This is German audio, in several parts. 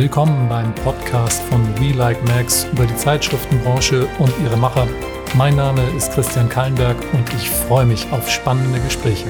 Willkommen beim Podcast von We Like Max über die Zeitschriftenbranche und ihre Macher. Mein Name ist Christian Kallenberg und ich freue mich auf spannende Gespräche.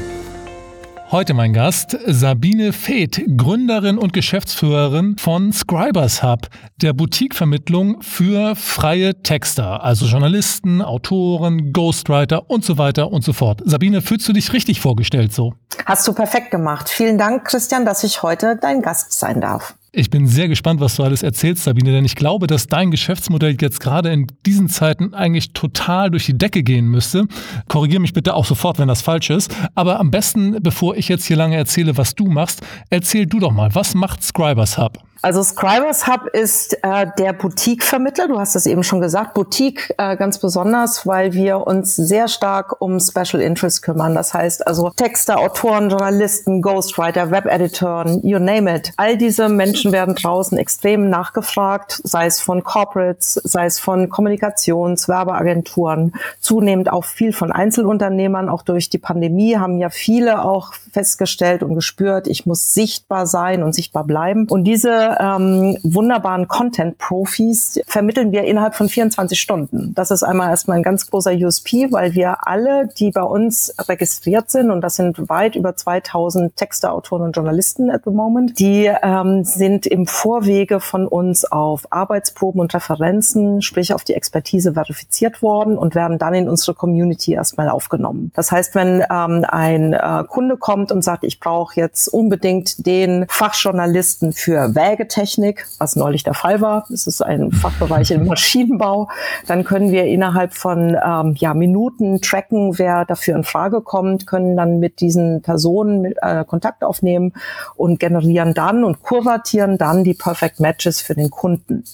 Heute mein Gast Sabine Feeth, Gründerin und Geschäftsführerin von Scribers Hub, der Boutiquevermittlung für freie Texter, also Journalisten, Autoren, Ghostwriter und so weiter und so fort. Sabine, fühlst du dich richtig vorgestellt so? Hast du perfekt gemacht. Vielen Dank, Christian, dass ich heute dein Gast sein darf. Ich bin sehr gespannt, was du alles erzählst, Sabine, denn ich glaube, dass dein Geschäftsmodell jetzt gerade in diesen Zeiten eigentlich total durch die Decke gehen müsste. Korrigiere mich bitte auch sofort, wenn das falsch ist. Aber am besten, bevor ich jetzt hier lange erzähle, was du machst, erzähl du doch mal, was macht Scribers Hub? Also Scribers Hub ist äh, der Boutique-Vermittler. Du hast es eben schon gesagt. Boutique äh, ganz besonders, weil wir uns sehr stark um Special Interest kümmern. Das heißt also Texter, Autoren, Journalisten, Ghostwriter, Webeditoren, you name it. All diese Menschen werden draußen extrem nachgefragt, sei es von Corporates, sei es von Kommunikations-, Werbeagenturen, zunehmend auch viel von Einzelunternehmern. Auch durch die Pandemie haben ja viele auch festgestellt und gespürt, ich muss sichtbar sein und sichtbar bleiben. Und diese ähm, wunderbaren Content-Profis vermitteln wir innerhalb von 24 Stunden. Das ist einmal erstmal ein ganz großer USP, weil wir alle, die bei uns registriert sind, und das sind weit über 2000 Texte, Autoren und Journalisten at the moment, die ähm, sind im Vorwege von uns auf Arbeitsproben und Referenzen, sprich auf die Expertise verifiziert worden und werden dann in unsere Community erstmal aufgenommen. Das heißt, wenn ähm, ein äh, Kunde kommt und sagt, ich brauche jetzt unbedingt den Fachjournalisten für Wäge, Sägetechnik, was neulich der Fall war. Das ist ein Fachbereich im Maschinenbau. Dann können wir innerhalb von ähm, ja, Minuten tracken, wer dafür in Frage kommt, können dann mit diesen Personen äh, Kontakt aufnehmen und generieren dann und kuratieren dann die Perfect Matches für den Kunden.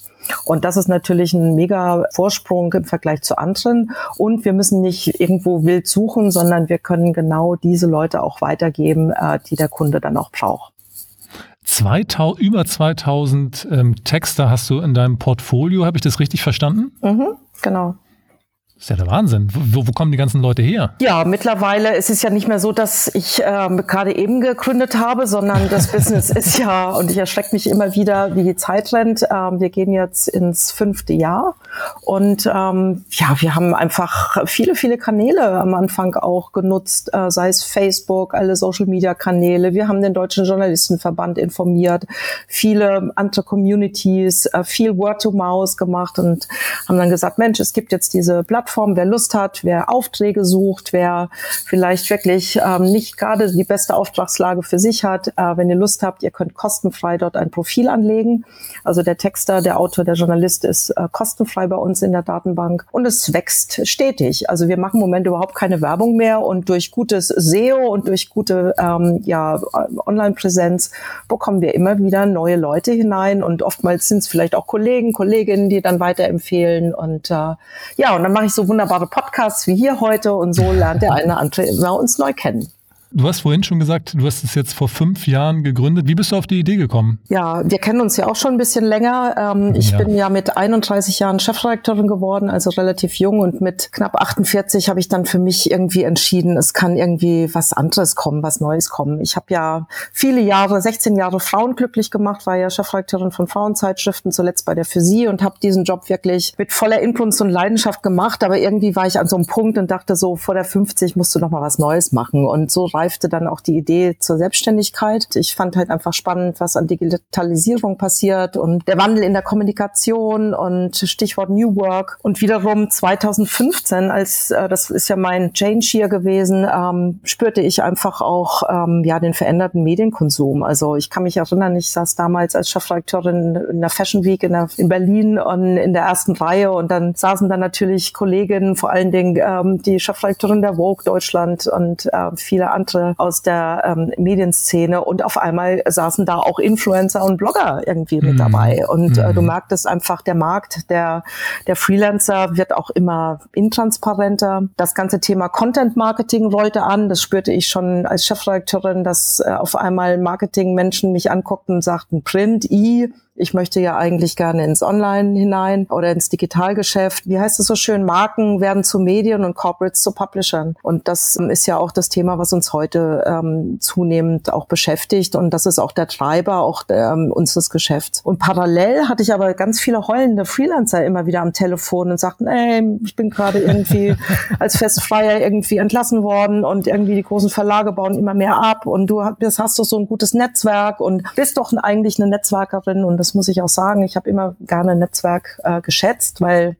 Und das ist natürlich ein mega Vorsprung im Vergleich zu anderen. Und wir müssen nicht irgendwo wild suchen, sondern wir können genau diese Leute auch weitergeben, äh, die der Kunde dann auch braucht. 2000, über 2000 ähm, Texte hast du in deinem Portfolio, habe ich das richtig verstanden? Mhm, genau. Das ist ja der Wahnsinn. Wo, wo, kommen die ganzen Leute her? Ja, mittlerweile ist es ja nicht mehr so, dass ich äh, gerade eben gegründet habe, sondern das Business ist ja, und ich erschrecke mich immer wieder, wie die Zeit rennt. Ähm, wir gehen jetzt ins fünfte Jahr und ähm, ja, wir haben einfach viele, viele Kanäle am Anfang auch genutzt, äh, sei es Facebook, alle Social-Media-Kanäle. Wir haben den Deutschen Journalistenverband informiert, viele andere Communities, äh, viel Word-to-Mouse gemacht und haben dann gesagt, Mensch, es gibt jetzt diese Plattform, Plattform, wer Lust hat, wer Aufträge sucht, wer vielleicht wirklich ähm, nicht gerade die beste Auftragslage für sich hat. Äh, wenn ihr Lust habt, ihr könnt kostenfrei dort ein Profil anlegen. Also der Texter, der Autor, der Journalist ist äh, kostenfrei bei uns in der Datenbank und es wächst stetig. Also wir machen im Moment überhaupt keine Werbung mehr und durch gutes SEO und durch gute ähm, ja, Online-Präsenz bekommen wir immer wieder neue Leute hinein und oftmals sind es vielleicht auch Kollegen, Kolleginnen, die dann weiterempfehlen und äh, ja, und dann mache ich so wunderbare Podcasts wie hier heute und so lernt der eine andere immer uns neu kennen. Du hast vorhin schon gesagt, du hast es jetzt vor fünf Jahren gegründet. Wie bist du auf die Idee gekommen? Ja, wir kennen uns ja auch schon ein bisschen länger. Ähm, ich ja. bin ja mit 31 Jahren Chefredakteurin geworden, also relativ jung. Und mit knapp 48 habe ich dann für mich irgendwie entschieden, es kann irgendwie was anderes kommen, was Neues kommen. Ich habe ja viele Jahre, 16 Jahre Frauen glücklich gemacht, war ja Chefredakteurin von Frauenzeitschriften, zuletzt bei der Physik und habe diesen Job wirklich mit voller Inbrunst und Leidenschaft gemacht. Aber irgendwie war ich an so einem Punkt und dachte so, vor der 50 musst du noch mal was Neues machen. Und so reifte dann auch die Idee zur Selbstständigkeit. Ich fand halt einfach spannend, was an Digitalisierung passiert und der Wandel in der Kommunikation und Stichwort New Work. Und wiederum 2015, als äh, das ist ja mein Change hier gewesen, ähm, spürte ich einfach auch ähm, ja den veränderten Medienkonsum. Also ich kann mich erinnern, ich saß damals als Chefredakteurin in der Fashion Week in, der, in Berlin und in der ersten Reihe und dann saßen dann natürlich Kolleginnen, vor allen Dingen ähm, die Chefredakteurin der Vogue Deutschland und äh, viele andere Leute aus der ähm, Medienszene und auf einmal saßen da auch Influencer und Blogger irgendwie mit mhm. dabei. Und äh, du mhm. merktest einfach, der Markt der, der Freelancer wird auch immer intransparenter. Das ganze Thema Content Marketing rollte an. Das spürte ich schon als Chefredakteurin, dass äh, auf einmal Marketing-Menschen mich anguckten und sagten, Print, I, Ich möchte ja eigentlich gerne ins Online hinein oder ins Digitalgeschäft. Wie heißt es so schön? Marken werden zu Medien und Corporates zu Publishern. Und das ist ja auch das Thema, was uns heute ähm, zunehmend auch beschäftigt. Und das ist auch der Treiber auch ähm, unseres Geschäfts. Und parallel hatte ich aber ganz viele heulende Freelancer immer wieder am Telefon und sagten, ey, ich bin gerade irgendwie als Festfreier irgendwie entlassen worden und irgendwie die großen Verlage bauen immer mehr ab und du hast, hast doch so ein gutes Netzwerk und bist doch eigentlich eine Netzwerkerin und das muss ich auch sagen. Ich habe immer gerne Netzwerk äh, geschätzt, weil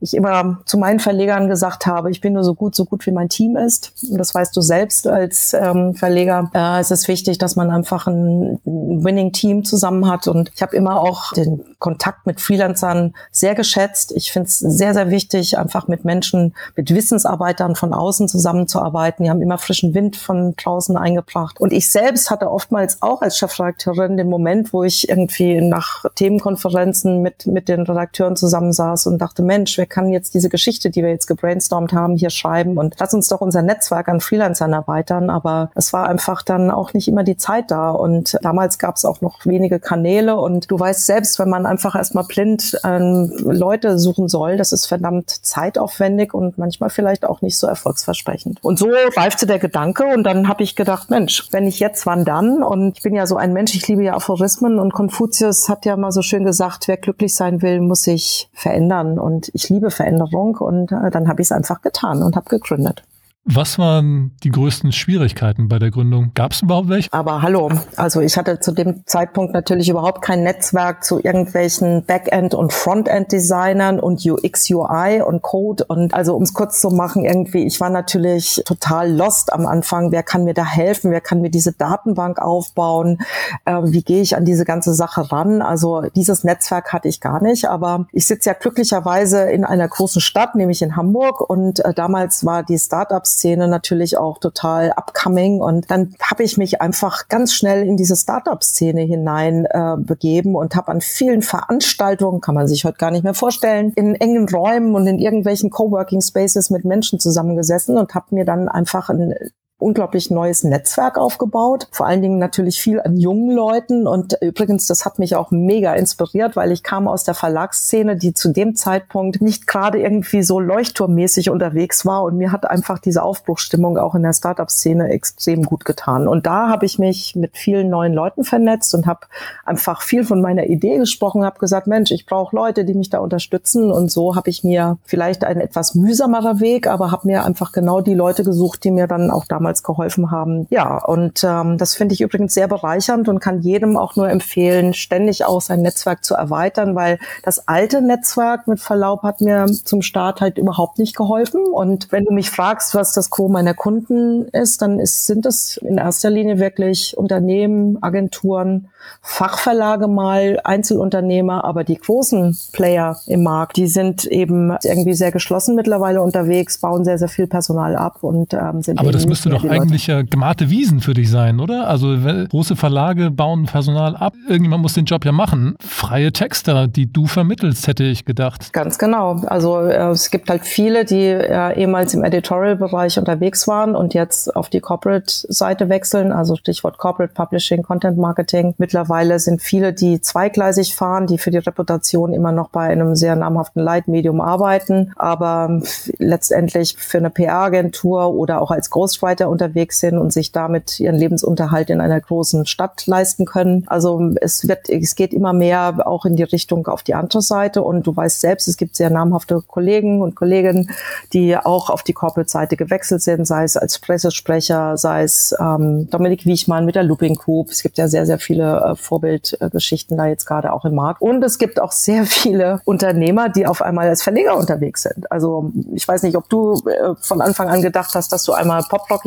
ich immer zu meinen Verlegern gesagt habe, ich bin nur so gut, so gut wie mein Team ist. Und das weißt du selbst als ähm, Verleger. Äh, es ist wichtig, dass man einfach ein Winning-Team zusammen hat. Und ich habe immer auch den Kontakt mit Freelancern sehr geschätzt. Ich finde es sehr, sehr wichtig, einfach mit Menschen, mit Wissensarbeitern von außen zusammenzuarbeiten. Die haben immer frischen Wind von draußen eingebracht. Und ich selbst hatte oftmals auch als Chefredakteurin den Moment, wo ich irgendwie nach Themenkonferenzen mit, mit den Redakteuren zusammensaß und dachte, Mensch, wer kann jetzt diese Geschichte, die wir jetzt gebrainstormt haben, hier schreiben und lass uns doch unser Netzwerk an Freelancern erweitern. Aber es war einfach dann auch nicht immer die Zeit da. Und damals gab es auch noch wenige Kanäle. Und du weißt selbst, wenn man einfach erstmal blind ähm, Leute suchen soll, das ist verdammt zeitaufwendig und manchmal vielleicht auch nicht so erfolgsversprechend. Und so reifte der Gedanke und dann habe ich gedacht, Mensch, wenn ich jetzt, wann dann? Und ich bin ja so ein Mensch, ich liebe ja Aphorismen und Konfuzius hat ja mal so schön gesagt, wer glücklich sein will, muss sich verändern. Und ich liebe Veränderung und äh, dann habe ich es einfach getan und habe gegründet. Was waren die größten Schwierigkeiten bei der Gründung? Gab es überhaupt welche? Aber hallo, also ich hatte zu dem Zeitpunkt natürlich überhaupt kein Netzwerk zu irgendwelchen Backend- und Frontend-Designern und UX, UI und Code. Und also um es kurz zu machen, irgendwie, ich war natürlich total lost am Anfang. Wer kann mir da helfen? Wer kann mir diese Datenbank aufbauen? Äh, wie gehe ich an diese ganze Sache ran? Also dieses Netzwerk hatte ich gar nicht. Aber ich sitze ja glücklicherweise in einer großen Stadt, nämlich in Hamburg. Und äh, damals war die Startups Szene natürlich auch total upcoming. Und dann habe ich mich einfach ganz schnell in diese Startup-Szene hinein äh, begeben und habe an vielen Veranstaltungen, kann man sich heute gar nicht mehr vorstellen, in engen Räumen und in irgendwelchen Coworking Spaces mit Menschen zusammengesessen und habe mir dann einfach ein unglaublich neues Netzwerk aufgebaut. Vor allen Dingen natürlich viel an jungen Leuten. Und übrigens, das hat mich auch mega inspiriert, weil ich kam aus der Verlagsszene, die zu dem Zeitpunkt nicht gerade irgendwie so leuchtturmmäßig unterwegs war. Und mir hat einfach diese Aufbruchstimmung auch in der Startup-Szene extrem gut getan. Und da habe ich mich mit vielen neuen Leuten vernetzt und habe einfach viel von meiner Idee gesprochen, habe gesagt, Mensch, ich brauche Leute, die mich da unterstützen. Und so habe ich mir vielleicht einen etwas mühsamerer Weg, aber habe mir einfach genau die Leute gesucht, die mir dann auch damals damals geholfen haben. Ja, und ähm, das finde ich übrigens sehr bereichernd und kann jedem auch nur empfehlen, ständig auch sein Netzwerk zu erweitern, weil das alte Netzwerk mit Verlaub hat mir zum Start halt überhaupt nicht geholfen. Und wenn du mich fragst, was das Co meiner Kunden ist, dann ist, sind es in erster Linie wirklich Unternehmen, Agenturen, Fachverlage mal, Einzelunternehmer, aber die großen Player im Markt, die sind eben irgendwie sehr geschlossen mittlerweile unterwegs, bauen sehr, sehr viel Personal ab und ähm, sind. Aber das müsste doch eigentlich ja gemachte Wiesen für dich sein, oder? Also große Verlage bauen Personal ab, irgendjemand muss den Job ja machen. Freie Texter, die du vermittelst, hätte ich gedacht. Ganz genau. Also äh, es gibt halt viele, die äh, ehemals im Editorial-Bereich unterwegs waren und jetzt auf die Corporate-Seite wechseln, also Stichwort Corporate Publishing, Content Marketing. Mit Mittlerweile sind viele, die zweigleisig fahren, die für die Reputation immer noch bei einem sehr namhaften Leitmedium arbeiten, aber letztendlich für eine PR-Agentur oder auch als Ghostwriter unterwegs sind und sich damit ihren Lebensunterhalt in einer großen Stadt leisten können. Also es wird, es geht immer mehr auch in die Richtung auf die andere Seite und du weißt selbst, es gibt sehr namhafte Kollegen und Kolleginnen, die auch auf die Corporate-Seite gewechselt sind, sei es als Pressesprecher, sei es ähm, Dominik Wiechmann mit der Looping Group. Es gibt ja sehr, sehr viele äh, Vorbildgeschichten da jetzt gerade auch im Markt. Und es gibt auch sehr viele Unternehmer, die auf einmal als Verleger unterwegs sind. Also ich weiß nicht, ob du äh, von Anfang an gedacht hast, dass du einmal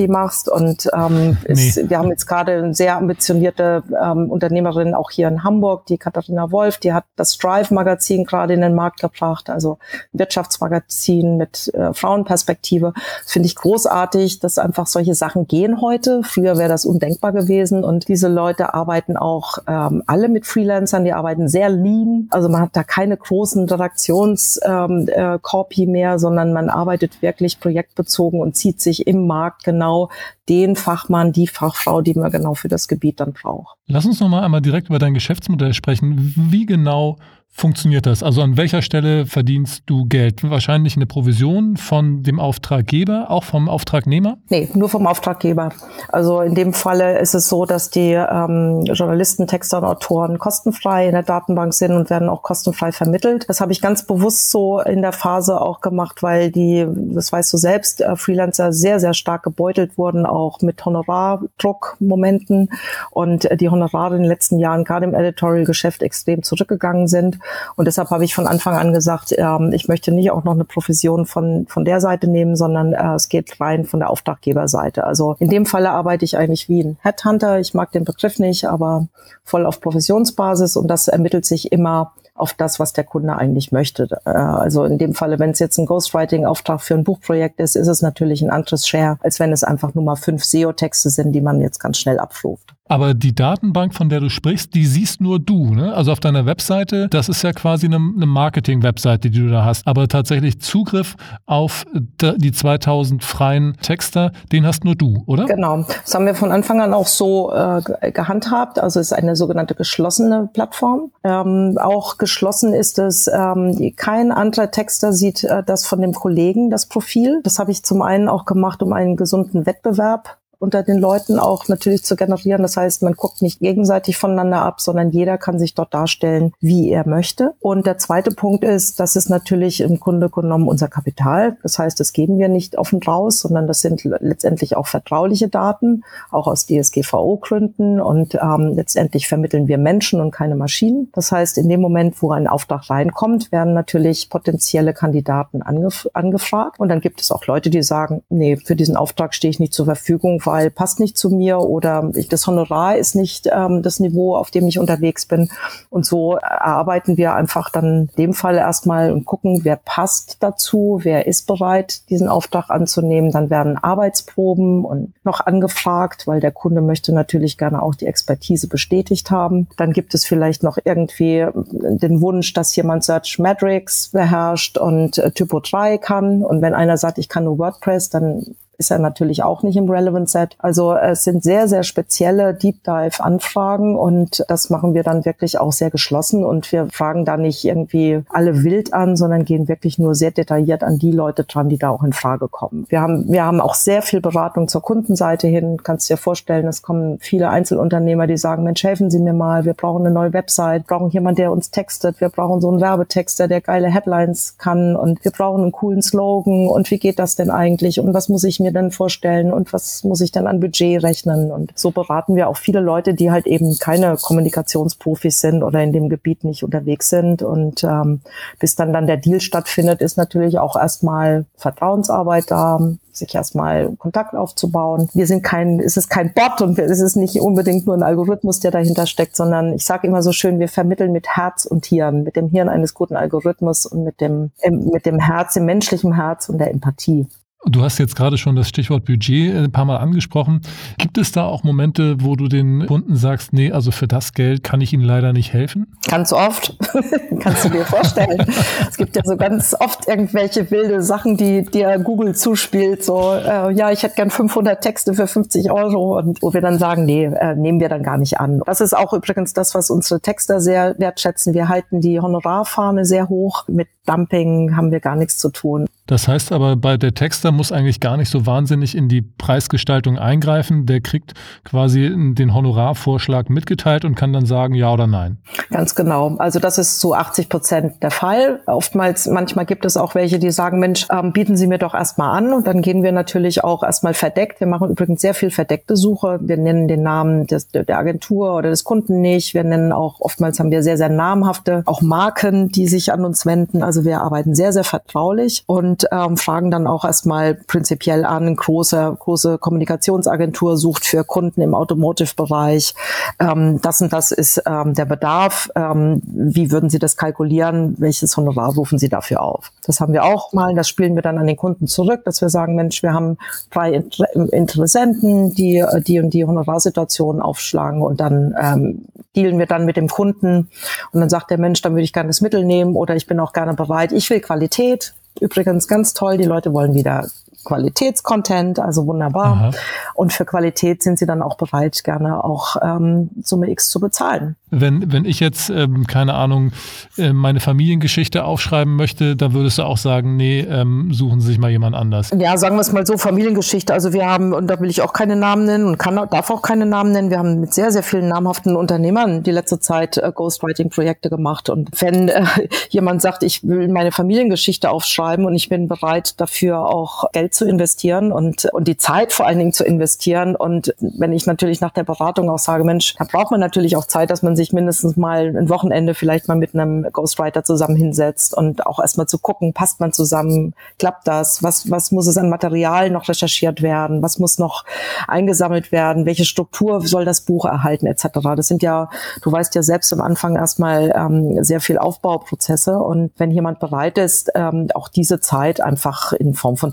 Machst. Und ähm, nee. ist, wir haben jetzt gerade eine sehr ambitionierte ähm, Unternehmerin auch hier in Hamburg, die Katharina Wolf, die hat das Strive-Magazin gerade in den Markt gebracht, also Wirtschaftsmagazin mit äh, Frauenperspektive. Finde ich großartig, dass einfach solche Sachen gehen heute. Früher wäre das undenkbar gewesen. Und diese Leute arbeiten auch auch ähm, alle mit Freelancern, die arbeiten sehr lean. Also man hat da keine großen Redaktionskorpi ähm, äh, mehr, sondern man arbeitet wirklich projektbezogen und zieht sich im Markt genau genau den Fachmann, die Fachfrau, die man genau für das Gebiet dann braucht. Lass uns noch mal einmal direkt über dein Geschäftsmodell sprechen. Wie genau funktioniert das? Also an welcher Stelle verdienst du Geld? Wahrscheinlich eine Provision von dem Auftraggeber, auch vom Auftragnehmer? Nee, nur vom Auftraggeber. Also in dem Falle ist es so, dass die ähm, Journalisten, Texter und Autoren kostenfrei in der Datenbank sind und werden auch kostenfrei vermittelt. Das habe ich ganz bewusst so in der Phase auch gemacht, weil die, das weißt du selbst, äh, Freelancer sehr, sehr stark gebeutelt wurden, auch mit Honorardruckmomenten und äh, die Honorare in den letzten Jahren gerade im Editorial-Geschäft extrem zurückgegangen sind. Und deshalb habe ich von Anfang an gesagt, ähm, ich möchte nicht auch noch eine Profession von, von der Seite nehmen, sondern äh, es geht rein von der Auftraggeberseite. Also in dem Falle arbeite ich eigentlich wie ein Headhunter. Ich mag den Begriff nicht, aber voll auf Provisionsbasis und das ermittelt sich immer auf das, was der Kunde eigentlich möchte. Äh, also in dem Falle, wenn es jetzt ein Ghostwriting-Auftrag für ein Buchprojekt ist, ist es natürlich ein anderes Share, als wenn es einfach nur mal fünf SEO-Texte sind, die man jetzt ganz schnell abruft. Aber die Datenbank, von der du sprichst, die siehst nur du. Ne? Also auf deiner Webseite, das ist ja quasi eine, eine Marketing-Webseite, die du da hast. Aber tatsächlich Zugriff auf die 2000 freien Texter, den hast nur du, oder? Genau. Das haben wir von Anfang an auch so äh, gehandhabt. Also es ist eine sogenannte geschlossene Plattform. Ähm, auch geschlossen ist es, ähm, kein anderer Texter sieht äh, das von dem Kollegen, das Profil. Das habe ich zum einen auch gemacht, um einen gesunden Wettbewerb unter den Leuten auch natürlich zu generieren. Das heißt, man guckt nicht gegenseitig voneinander ab, sondern jeder kann sich dort darstellen, wie er möchte. Und der zweite Punkt ist, das ist natürlich im Grunde genommen unser Kapital. Das heißt, das geben wir nicht offen raus, sondern das sind letztendlich auch vertrauliche Daten, auch aus DSGVO-Gründen. Und ähm, letztendlich vermitteln wir Menschen und keine Maschinen. Das heißt, in dem Moment, wo ein Auftrag reinkommt, werden natürlich potenzielle Kandidaten angef angefragt. Und dann gibt es auch Leute, die sagen, nee, für diesen Auftrag stehe ich nicht zur Verfügung, weil passt nicht zu mir oder ich, das Honorar ist nicht ähm, das Niveau, auf dem ich unterwegs bin. Und so erarbeiten wir einfach dann in dem Fall erstmal und gucken, wer passt dazu, wer ist bereit, diesen Auftrag anzunehmen. Dann werden Arbeitsproben und noch angefragt, weil der Kunde möchte natürlich gerne auch die Expertise bestätigt haben. Dann gibt es vielleicht noch irgendwie den Wunsch, dass jemand Search Metrics beherrscht und äh, Typo 3 kann. Und wenn einer sagt, ich kann nur WordPress, dann ist er natürlich auch nicht im Relevant Set. Also es sind sehr, sehr spezielle Deep Dive Anfragen und das machen wir dann wirklich auch sehr geschlossen. Und wir fragen da nicht irgendwie alle wild an, sondern gehen wirklich nur sehr detailliert an die Leute dran, die da auch in Frage kommen. Wir haben, wir haben auch sehr viel Beratung zur Kundenseite hin. Kannst dir vorstellen, es kommen viele Einzelunternehmer, die sagen, Mensch, helfen Sie mir mal, wir brauchen eine neue Website, brauchen jemand, der uns textet, wir brauchen so einen Werbetexter, der geile Headlines kann. Und wir brauchen einen coolen Slogan. Und wie geht das denn eigentlich? Und was muss ich mir mir denn vorstellen und was muss ich dann an Budget rechnen? Und so beraten wir auch viele Leute, die halt eben keine Kommunikationsprofis sind oder in dem Gebiet nicht unterwegs sind. Und ähm, bis dann dann der Deal stattfindet, ist natürlich auch erstmal Vertrauensarbeit da, sich erstmal Kontakt aufzubauen. Wir sind kein, es ist kein Bot und es ist nicht unbedingt nur ein Algorithmus, der dahinter steckt, sondern ich sage immer so schön, wir vermitteln mit Herz und Hirn, mit dem Hirn eines guten Algorithmus und mit dem, mit dem Herz, dem menschlichen Herz und der Empathie. Du hast jetzt gerade schon das Stichwort Budget äh, ein paar Mal angesprochen. Gibt es da auch Momente, wo du den Kunden sagst, nee, also für das Geld kann ich Ihnen leider nicht helfen? Ganz oft. Kannst du dir vorstellen. es gibt ja so ganz oft irgendwelche wilde Sachen, die dir Google zuspielt. So, äh, ja, ich hätte gern 500 Texte für 50 Euro und wo wir dann sagen, nee, äh, nehmen wir dann gar nicht an. Das ist auch übrigens das, was unsere Texter sehr wertschätzen. Wir halten die Honorarfahne sehr hoch. Mit Dumping haben wir gar nichts zu tun. Das heißt aber, bei der Texter muss eigentlich gar nicht so wahnsinnig in die Preisgestaltung eingreifen. Der kriegt quasi den Honorarvorschlag mitgeteilt und kann dann sagen ja oder nein. Ganz genau. Also das ist zu 80 Prozent der Fall. Oftmals, manchmal gibt es auch welche, die sagen, Mensch, ähm, bieten Sie mir doch erstmal an. Und dann gehen wir natürlich auch erstmal verdeckt. Wir machen übrigens sehr viel verdeckte Suche. Wir nennen den Namen des, der Agentur oder des Kunden nicht. Wir nennen auch, oftmals haben wir sehr, sehr namhafte, auch Marken, die sich an uns wenden. Also wir arbeiten sehr, sehr vertraulich und ähm, fragen dann auch erstmal prinzipiell an. Große, große Kommunikationsagentur sucht für Kunden im Automotive-Bereich. Ähm, das und das ist ähm, der Bedarf. Ähm, wie würden Sie das kalkulieren? Welches Honorar rufen Sie dafür auf? Das haben wir auch mal. Das spielen wir dann an den Kunden zurück, dass wir sagen, Mensch, wir haben drei Interessenten, die die und die Honorarsituation aufschlagen und dann ähm, dealen wir dann mit dem Kunden und dann sagt der Mensch, dann würde ich gerne das Mittel nehmen oder ich bin auch gerne bereit. Ich will Qualität. Übrigens ganz toll, die Leute wollen wieder Qualitätscontent, also wunderbar. Aha. Und für Qualität sind sie dann auch bereit, gerne auch ähm, Summe X zu bezahlen. Wenn, wenn ich jetzt, ähm, keine Ahnung, äh, meine Familiengeschichte aufschreiben möchte, dann würdest du auch sagen, nee, ähm, suchen Sie sich mal jemand anders. Ja, sagen wir es mal so, Familiengeschichte. Also wir haben, und da will ich auch keine Namen nennen und kann, darf auch keine Namen nennen, wir haben mit sehr, sehr vielen namhaften Unternehmern die letzte Zeit äh, Ghostwriting-Projekte gemacht. Und wenn äh, jemand sagt, ich will meine Familiengeschichte aufschreiben und ich bin bereit, dafür auch Geld zu investieren und, und die Zeit vor allen Dingen zu investieren. Und wenn ich natürlich nach der Beratung auch sage, Mensch, da braucht man natürlich auch Zeit, dass man sich mindestens mal ein Wochenende vielleicht mal mit einem Ghostwriter zusammen hinsetzt und auch erstmal zu gucken, passt man zusammen, klappt das, was, was muss es an Material noch recherchiert werden, was muss noch eingesammelt werden, welche Struktur soll das Buch erhalten, etc. Das sind ja, du weißt ja selbst am Anfang erstmal ähm, sehr viel Aufbauprozesse und wenn jemand bereit ist, ähm, auch diese Zeit einfach in Form von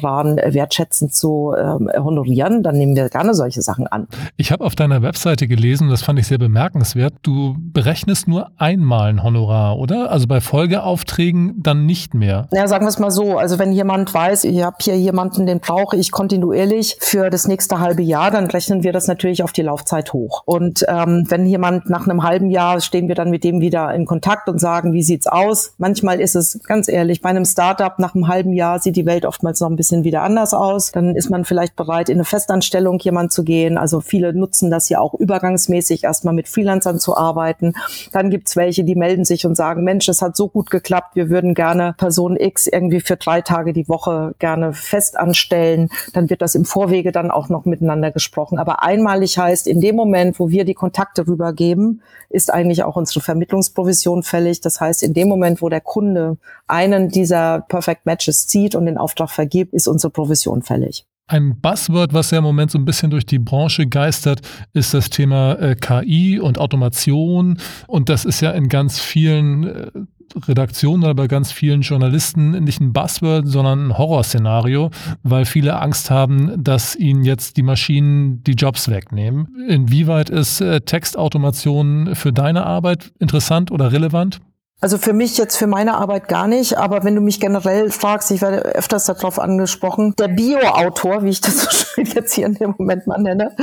Tageshonoraren wertschätzend zu ähm, honorieren, dann nehmen wir gerne solche Sachen an. Ich habe auf deiner Webseite gelesen, das fand ich sehr bemerkenswert, du berechnest nur einmal ein Honorar, oder? Also bei Folgeaufträgen dann nicht mehr. Ja, sagen wir es mal so. Also wenn jemand weiß, ich habe hier jemanden, den brauche ich kontinuierlich für das nächste halbe Jahr, dann rechnen wir das natürlich auf die Laufzeit hoch. Und ähm, wenn jemand nach einem halben Jahr stehen wir dann mit dem wieder in Kontakt und sagen, wie sieht's aus? Manchmal ist es ganz ehrlich, bei einem Startup nach einem halben Jahr sieht die Welt oftmals noch ein bisschen wieder anders aus. Dann ist man vielleicht bereit, in eine Festanstellung jemand zu gehen. Also viele nutzen das ja auch übergangsmäßig erstmal mit Freelancern zu arbeiten. Dann gibt's welche, die melden sich und sagen, Mensch, es hat so gut geklappt, wir würden gerne Person X irgendwie für drei Tage die Woche gerne fest anstellen. Dann wird das im Vorwege dann auch noch miteinander gesprochen. Aber einmalig heißt, in dem Moment, wo wir die Kontakte rübergeben, ist eigentlich auch unsere Vermittlungsprovision fällig. Das heißt, in dem Moment, wo der Kunde einen dieser Perfect Matches zieht und den Auftrag vergibt, ist unsere Provision fällig. Ein Buzzword, was ja im Moment so ein bisschen durch die Branche geistert, ist das Thema äh, KI und Automation. Und das ist ja in ganz vielen äh, Redaktionen oder bei ganz vielen Journalisten nicht ein Buzzword, sondern ein Horrorszenario, weil viele Angst haben, dass ihnen jetzt die Maschinen die Jobs wegnehmen. Inwieweit ist äh, Textautomation für deine Arbeit interessant oder relevant? Also für mich jetzt für meine Arbeit gar nicht, aber wenn du mich generell fragst, ich werde öfters darauf angesprochen, der Bio-Autor, wie ich das so schön jetzt hier in dem Moment mal nenne,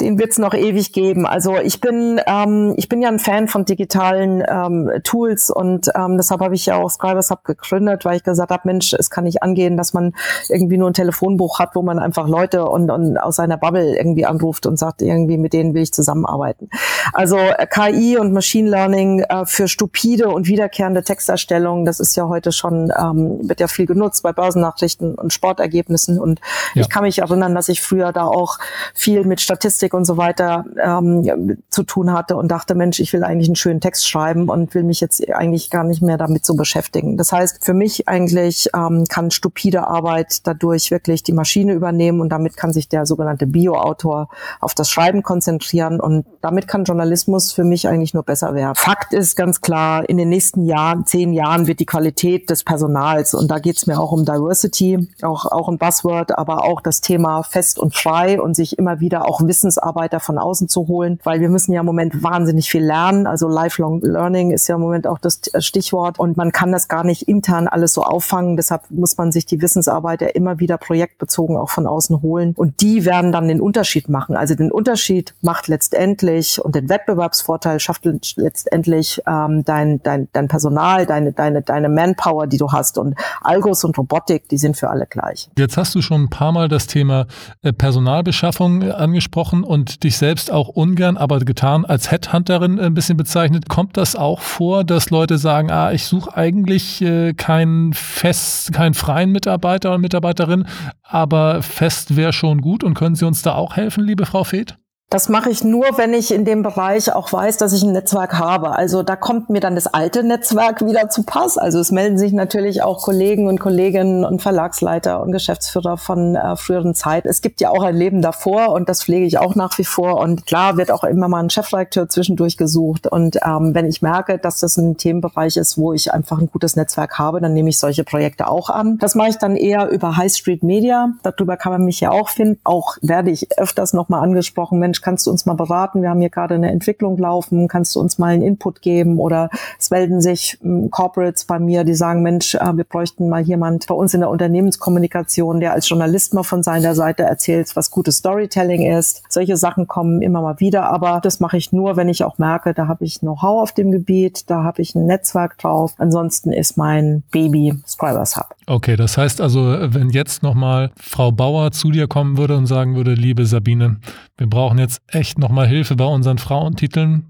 den wird es noch ewig geben. Also ich bin ähm, ich bin ja ein Fan von digitalen ähm, Tools und ähm, deshalb habe ich ja auch Scribers Hub gegründet, weil ich gesagt habe, Mensch, es kann nicht angehen, dass man irgendwie nur ein Telefonbuch hat, wo man einfach Leute und, und aus seiner Bubble irgendwie anruft und sagt, irgendwie mit denen will ich zusammenarbeiten. Also äh, KI und Machine Learning äh, für stupide und wiederkehrende Texterstellung, das ist ja heute schon, ähm, wird ja viel genutzt bei Börsennachrichten und Sportergebnissen. Und ja. ich kann mich erinnern, dass ich früher da auch viel mit Statistik und so weiter ähm, zu tun hatte und dachte, Mensch, ich will eigentlich einen schönen Text schreiben und will mich jetzt eigentlich gar nicht mehr damit so beschäftigen. Das heißt, für mich eigentlich ähm, kann stupide Arbeit dadurch wirklich die Maschine übernehmen und damit kann sich der sogenannte Bio-Autor auf das Schreiben konzentrieren und damit kann Journalismus für mich eigentlich nur besser werden. Fakt ist ganz klar, in den nächsten nächsten Jahren, zehn Jahren wird die Qualität des Personals, und da geht es mir auch um Diversity, auch, auch ein Buzzword, aber auch das Thema fest und frei und sich immer wieder auch Wissensarbeiter von außen zu holen, weil wir müssen ja im Moment wahnsinnig viel lernen. Also Lifelong Learning ist ja im Moment auch das Stichwort und man kann das gar nicht intern alles so auffangen. Deshalb muss man sich die Wissensarbeiter immer wieder projektbezogen auch von außen holen und die werden dann den Unterschied machen. Also den Unterschied macht letztendlich und den Wettbewerbsvorteil schafft letztendlich ähm, dein, dein, dein Personal, deine, deine, deine Manpower, die du hast und Algos und Robotik, die sind für alle gleich. Jetzt hast du schon ein paar Mal das Thema äh, Personalbeschaffung äh, angesprochen und dich selbst auch ungern, aber getan als Headhunterin äh, ein bisschen bezeichnet. Kommt das auch vor, dass Leute sagen, ah, ich suche eigentlich keinen fest, keinen freien Mitarbeiter oder Mitarbeiterin, aber fest wäre schon gut und können Sie uns da auch helfen, liebe Frau Feth? Das mache ich nur, wenn ich in dem Bereich auch weiß, dass ich ein Netzwerk habe. Also da kommt mir dann das alte Netzwerk wieder zu Pass. Also es melden sich natürlich auch Kollegen und Kolleginnen und Verlagsleiter und Geschäftsführer von äh, früheren Zeit. Es gibt ja auch ein Leben davor und das pflege ich auch nach wie vor. Und klar wird auch immer mal ein Chefredakteur zwischendurch gesucht. Und ähm, wenn ich merke, dass das ein Themenbereich ist, wo ich einfach ein gutes Netzwerk habe, dann nehme ich solche Projekte auch an. Das mache ich dann eher über High Street Media. Darüber kann man mich ja auch finden. Auch werde ich öfters nochmal angesprochen, Mensch, Mensch, kannst du uns mal beraten? Wir haben hier gerade eine Entwicklung laufen, kannst du uns mal einen Input geben? Oder es melden sich ähm, Corporates bei mir, die sagen, Mensch, äh, wir bräuchten mal jemand bei uns in der Unternehmenskommunikation, der als Journalist mal von seiner Seite erzählt, was gutes Storytelling ist. Solche Sachen kommen immer mal wieder, aber das mache ich nur, wenn ich auch merke, da habe ich Know-how auf dem Gebiet, da habe ich ein Netzwerk drauf. Ansonsten ist mein Baby Scribers Hub. Okay, das heißt also, wenn jetzt nochmal Frau Bauer zu dir kommen würde und sagen würde, liebe Sabine, wir brauchen jetzt echt nochmal Hilfe bei unseren Frauentiteln,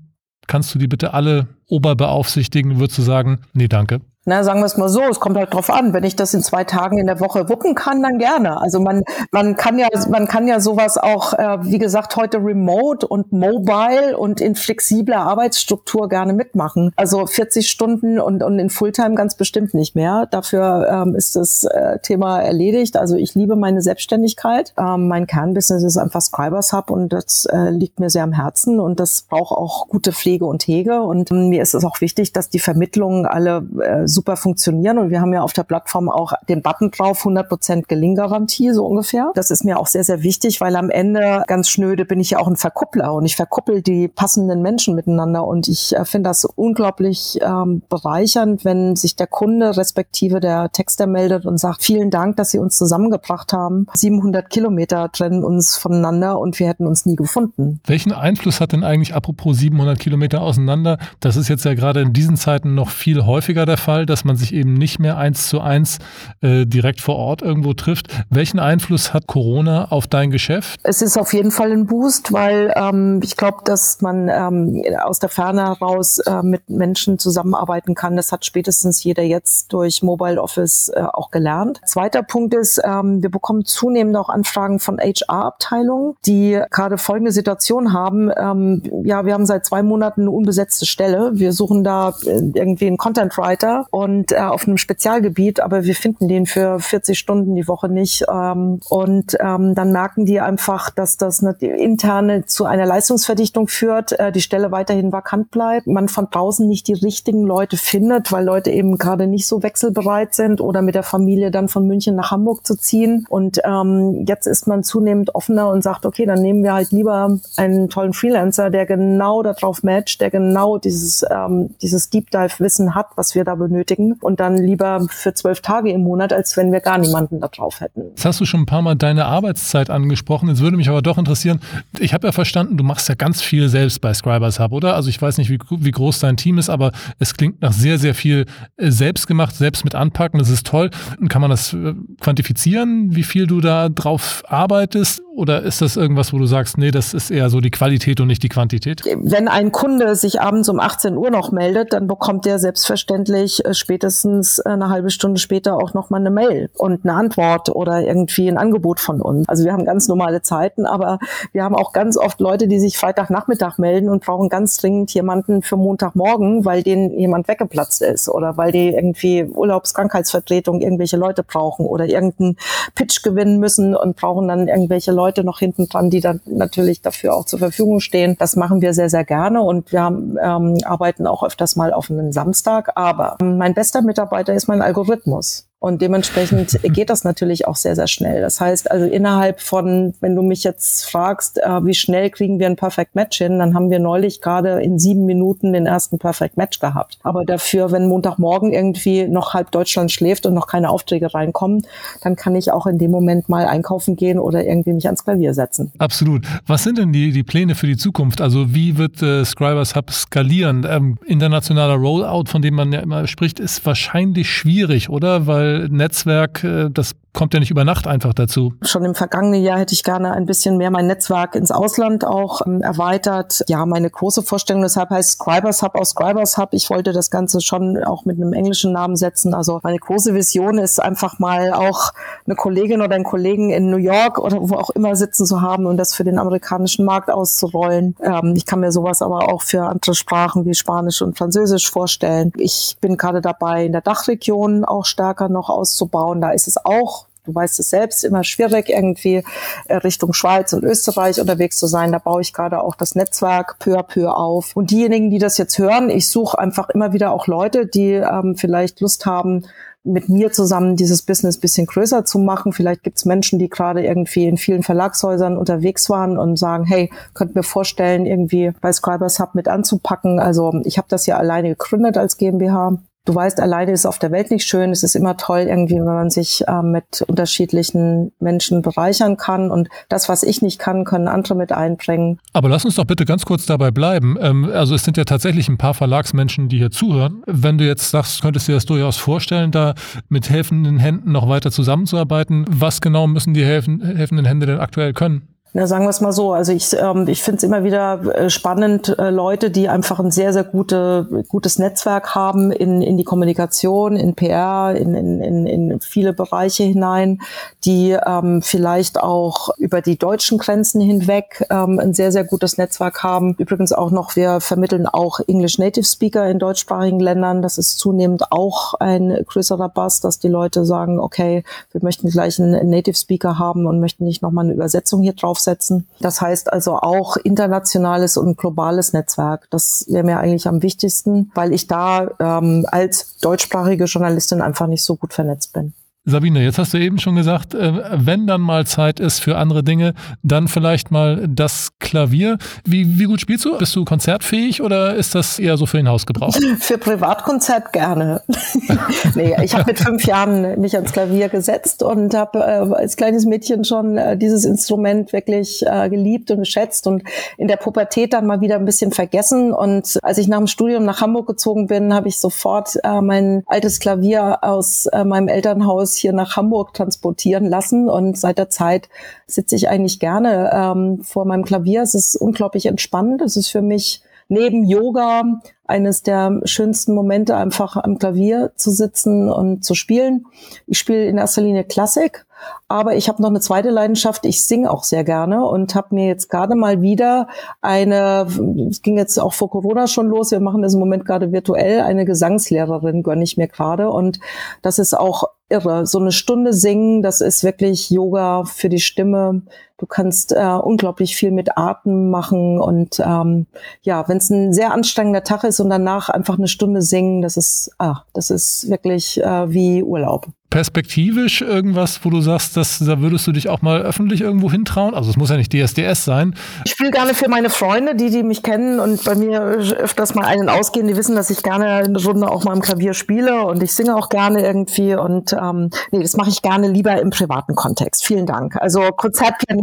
kannst du die bitte alle oberbeaufsichtigen, würdest du sagen, nee, danke. Na, sagen wir es mal so, es kommt halt drauf an. Wenn ich das in zwei Tagen in der Woche wuppen kann, dann gerne. Also man, man kann ja, man kann ja sowas auch, äh, wie gesagt, heute remote und mobile und in flexibler Arbeitsstruktur gerne mitmachen. Also 40 Stunden und, und in Fulltime ganz bestimmt nicht mehr. Dafür ähm, ist das äh, Thema erledigt. Also ich liebe meine Selbstständigkeit. Ähm, mein Kernbusiness ist einfach Scribers Hub und das äh, liegt mir sehr am Herzen und das braucht auch gute Pflege und Hege. Und ähm, mir ist es auch wichtig, dass die Vermittlungen alle äh, super funktionieren. Und wir haben ja auf der Plattform auch den Button drauf, 100% Gelinggarantie, so ungefähr. Das ist mir auch sehr, sehr wichtig, weil am Ende, ganz schnöde, bin ich ja auch ein Verkuppler und ich verkuppel die passenden Menschen miteinander. Und ich äh, finde das unglaublich ähm, bereichernd, wenn sich der Kunde respektive der Texter meldet und sagt, vielen Dank, dass Sie uns zusammengebracht haben. 700 Kilometer trennen uns voneinander und wir hätten uns nie gefunden. Welchen Einfluss hat denn eigentlich, apropos 700 Kilometer auseinander, das ist jetzt ja gerade in diesen Zeiten noch viel häufiger der Fall, dass man sich eben nicht mehr eins zu eins äh, direkt vor Ort irgendwo trifft. Welchen Einfluss hat Corona auf dein Geschäft? Es ist auf jeden Fall ein Boost, weil ähm, ich glaube, dass man ähm, aus der Ferne heraus äh, mit Menschen zusammenarbeiten kann. Das hat spätestens jeder jetzt durch Mobile Office äh, auch gelernt. Zweiter Punkt ist, ähm, wir bekommen zunehmend auch Anfragen von HR-Abteilungen, die gerade folgende Situation haben. Ähm, ja, wir haben seit zwei Monaten eine unbesetzte Stelle. Wir suchen da äh, irgendwie einen Content Writer und äh, auf einem Spezialgebiet, aber wir finden den für 40 Stunden die Woche nicht. Ähm, und ähm, dann merken die einfach, dass das eine interne zu einer Leistungsverdichtung führt, äh, die Stelle weiterhin vakant bleibt, man von draußen nicht die richtigen Leute findet, weil Leute eben gerade nicht so wechselbereit sind oder mit der Familie dann von München nach Hamburg zu ziehen. Und ähm, jetzt ist man zunehmend offener und sagt, okay, dann nehmen wir halt lieber einen tollen Freelancer, der genau darauf matcht, der genau dieses, ähm, dieses Deep Dive Wissen hat, was wir da benötigen benötigen und dann lieber für zwölf Tage im Monat, als wenn wir gar niemanden da drauf hätten. Jetzt hast du schon ein paar Mal deine Arbeitszeit angesprochen. Jetzt würde mich aber doch interessieren, ich habe ja verstanden, du machst ja ganz viel selbst bei Scribers Hub, oder? Also ich weiß nicht, wie, wie groß dein Team ist, aber es klingt nach sehr, sehr viel äh, selbst gemacht, selbst mit anpacken. Das ist toll. Kann man das äh, quantifizieren, wie viel du da drauf arbeitest? Oder ist das irgendwas, wo du sagst, nee, das ist eher so die Qualität und nicht die Quantität? Wenn ein Kunde sich abends um 18 Uhr noch meldet, dann bekommt er selbstverständlich äh, spätestens eine halbe Stunde später auch noch mal eine Mail und eine Antwort oder irgendwie ein Angebot von uns. Also wir haben ganz normale Zeiten, aber wir haben auch ganz oft Leute, die sich Freitagnachmittag melden und brauchen ganz dringend jemanden für Montagmorgen, weil denen jemand weggeplatzt ist oder weil die irgendwie Urlaubskrankheitsvertretung irgendwelche Leute brauchen oder irgendeinen Pitch gewinnen müssen und brauchen dann irgendwelche Leute Leute noch hinten dran, die dann natürlich dafür auch zur Verfügung stehen. Das machen wir sehr, sehr gerne und wir haben, ähm, arbeiten auch öfters mal auf einen Samstag. Aber mein bester Mitarbeiter ist mein Algorithmus. Und dementsprechend geht das natürlich auch sehr, sehr schnell. Das heißt also innerhalb von, wenn du mich jetzt fragst, äh, wie schnell kriegen wir ein Perfect Match hin, dann haben wir neulich gerade in sieben Minuten den ersten Perfect Match gehabt. Aber dafür, wenn Montagmorgen irgendwie noch halb Deutschland schläft und noch keine Aufträge reinkommen, dann kann ich auch in dem Moment mal einkaufen gehen oder irgendwie mich ans Klavier setzen. Absolut. Was sind denn die, die Pläne für die Zukunft? Also wie wird äh, Scribers Hub skalieren? Ähm, internationaler Rollout, von dem man ja immer spricht, ist wahrscheinlich schwierig, oder? Weil Netzwerk, äh, das kommt ja nicht über Nacht einfach dazu. Schon im vergangenen Jahr hätte ich gerne ein bisschen mehr mein Netzwerk ins Ausland auch ähm, erweitert. Ja, meine große Vorstellung, deshalb heißt Scribers Hub aus Scribers Hub. Ich wollte das Ganze schon auch mit einem englischen Namen setzen. Also meine große Vision ist einfach mal auch eine Kollegin oder einen Kollegen in New York oder wo auch immer sitzen zu haben und das für den amerikanischen Markt auszurollen. Ähm, ich kann mir sowas aber auch für andere Sprachen wie Spanisch und Französisch vorstellen. Ich bin gerade dabei, in der Dachregion auch stärker noch auszubauen. Da ist es auch du weißt es selbst, immer schwierig, irgendwie äh, Richtung Schweiz und Österreich unterwegs zu sein. Da baue ich gerade auch das Netzwerk peu à peu auf. Und diejenigen, die das jetzt hören, ich suche einfach immer wieder auch Leute, die ähm, vielleicht Lust haben, mit mir zusammen dieses Business bisschen größer zu machen. Vielleicht gibt es Menschen, die gerade irgendwie in vielen Verlagshäusern unterwegs waren und sagen, hey, könnt mir vorstellen, irgendwie bei Scribers Hub mit anzupacken. Also ich habe das ja alleine gegründet als GmbH Du weißt, alleine ist auf der Welt nicht schön. Es ist immer toll, irgendwie, wenn man sich äh, mit unterschiedlichen Menschen bereichern kann. Und das, was ich nicht kann, können andere mit einbringen. Aber lass uns doch bitte ganz kurz dabei bleiben. Ähm, also es sind ja tatsächlich ein paar Verlagsmenschen, die hier zuhören. Wenn du jetzt sagst, könntest du dir das durchaus vorstellen, da mit helfenden Händen noch weiter zusammenzuarbeiten, was genau müssen die helfen, helfenden Hände denn aktuell können? Na, sagen wir es mal so. Also ich, ähm, ich finde es immer wieder äh, spannend, äh, Leute, die einfach ein sehr, sehr gute, gutes Netzwerk haben in, in die Kommunikation, in PR, in, in, in viele Bereiche hinein, die ähm, vielleicht auch über die deutschen Grenzen hinweg ähm, ein sehr, sehr gutes Netzwerk haben. Übrigens auch noch, wir vermitteln auch English Native Speaker in deutschsprachigen Ländern. Das ist zunehmend auch ein größerer Bass, dass die Leute sagen, okay, wir möchten gleich einen Native Speaker haben und möchten nicht nochmal eine Übersetzung hier drauf aufsetzen. Das heißt also auch internationales und globales Netzwerk. Das wäre mir eigentlich am wichtigsten, weil ich da ähm, als deutschsprachige Journalistin einfach nicht so gut vernetzt bin. Sabine, jetzt hast du eben schon gesagt, äh, wenn dann mal Zeit ist für andere Dinge, dann vielleicht mal das Klavier. Wie, wie gut spielst du? Bist du konzertfähig oder ist das eher so für den Hausgebrauch? Für Privatkonzert gerne. nee, ich habe mit fünf Jahren mich ans Klavier gesetzt und habe äh, als kleines Mädchen schon äh, dieses Instrument wirklich äh, geliebt und geschätzt und in der Pubertät dann mal wieder ein bisschen vergessen. Und als ich nach dem Studium nach Hamburg gezogen bin, habe ich sofort äh, mein altes Klavier aus äh, meinem Elternhaus hier nach Hamburg transportieren lassen. Und seit der Zeit sitze ich eigentlich gerne ähm, vor meinem Klavier. Es ist unglaublich entspannend. Es ist für mich neben Yoga eines der schönsten Momente, einfach am Klavier zu sitzen und zu spielen. Ich spiele in erster Linie Klassik, aber ich habe noch eine zweite Leidenschaft. Ich singe auch sehr gerne und habe mir jetzt gerade mal wieder eine, es ging jetzt auch vor Corona schon los, wir machen das im Moment gerade virtuell, eine Gesangslehrerin gönne ich mir gerade. Und das ist auch irre. So eine Stunde singen, das ist wirklich Yoga für die Stimme. Du kannst äh, unglaublich viel mit Atem machen und ähm, ja, wenn es ein sehr anstrengender Tag ist und danach einfach eine Stunde singen, das ist, ah, das ist wirklich äh, wie Urlaub perspektivisch irgendwas, wo du sagst, dass, da würdest du dich auch mal öffentlich irgendwo hintrauen? Also es muss ja nicht DSDS sein. Ich spiele gerne für meine Freunde, die, die mich kennen und bei mir öfters mal einen ausgehen, die wissen, dass ich gerne eine Runde auch mal im Klavier spiele und ich singe auch gerne irgendwie und ähm, nee, das mache ich gerne lieber im privaten Kontext. Vielen Dank. Also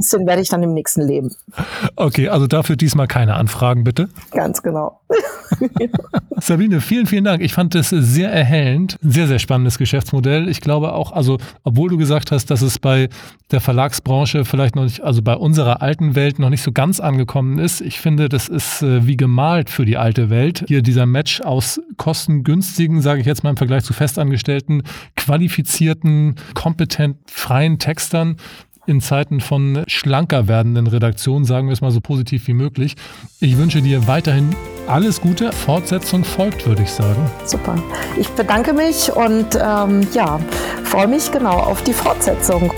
Konzertpianistin werde ich dann im nächsten Leben. Okay, also dafür diesmal keine Anfragen, bitte. Ganz genau. Sabine, vielen, vielen Dank. Ich fand das sehr erhellend. Sehr, sehr spannendes Geschäftsmodell. Ich glaube auch, also, obwohl du gesagt hast, dass es bei der Verlagsbranche vielleicht noch nicht, also bei unserer alten Welt noch nicht so ganz angekommen ist. Ich finde, das ist äh, wie gemalt für die alte Welt. Hier dieser Match aus kostengünstigen, sage ich jetzt mal im Vergleich zu festangestellten, qualifizierten, kompetent freien Textern in Zeiten von schlanker werdenden Redaktionen, sagen wir es mal so positiv wie möglich. Ich wünsche dir weiterhin alles Gute. Fortsetzung folgt, würde ich sagen. Super. Ich bedanke mich und ähm, ja, freue mich genau auf die Fortsetzung.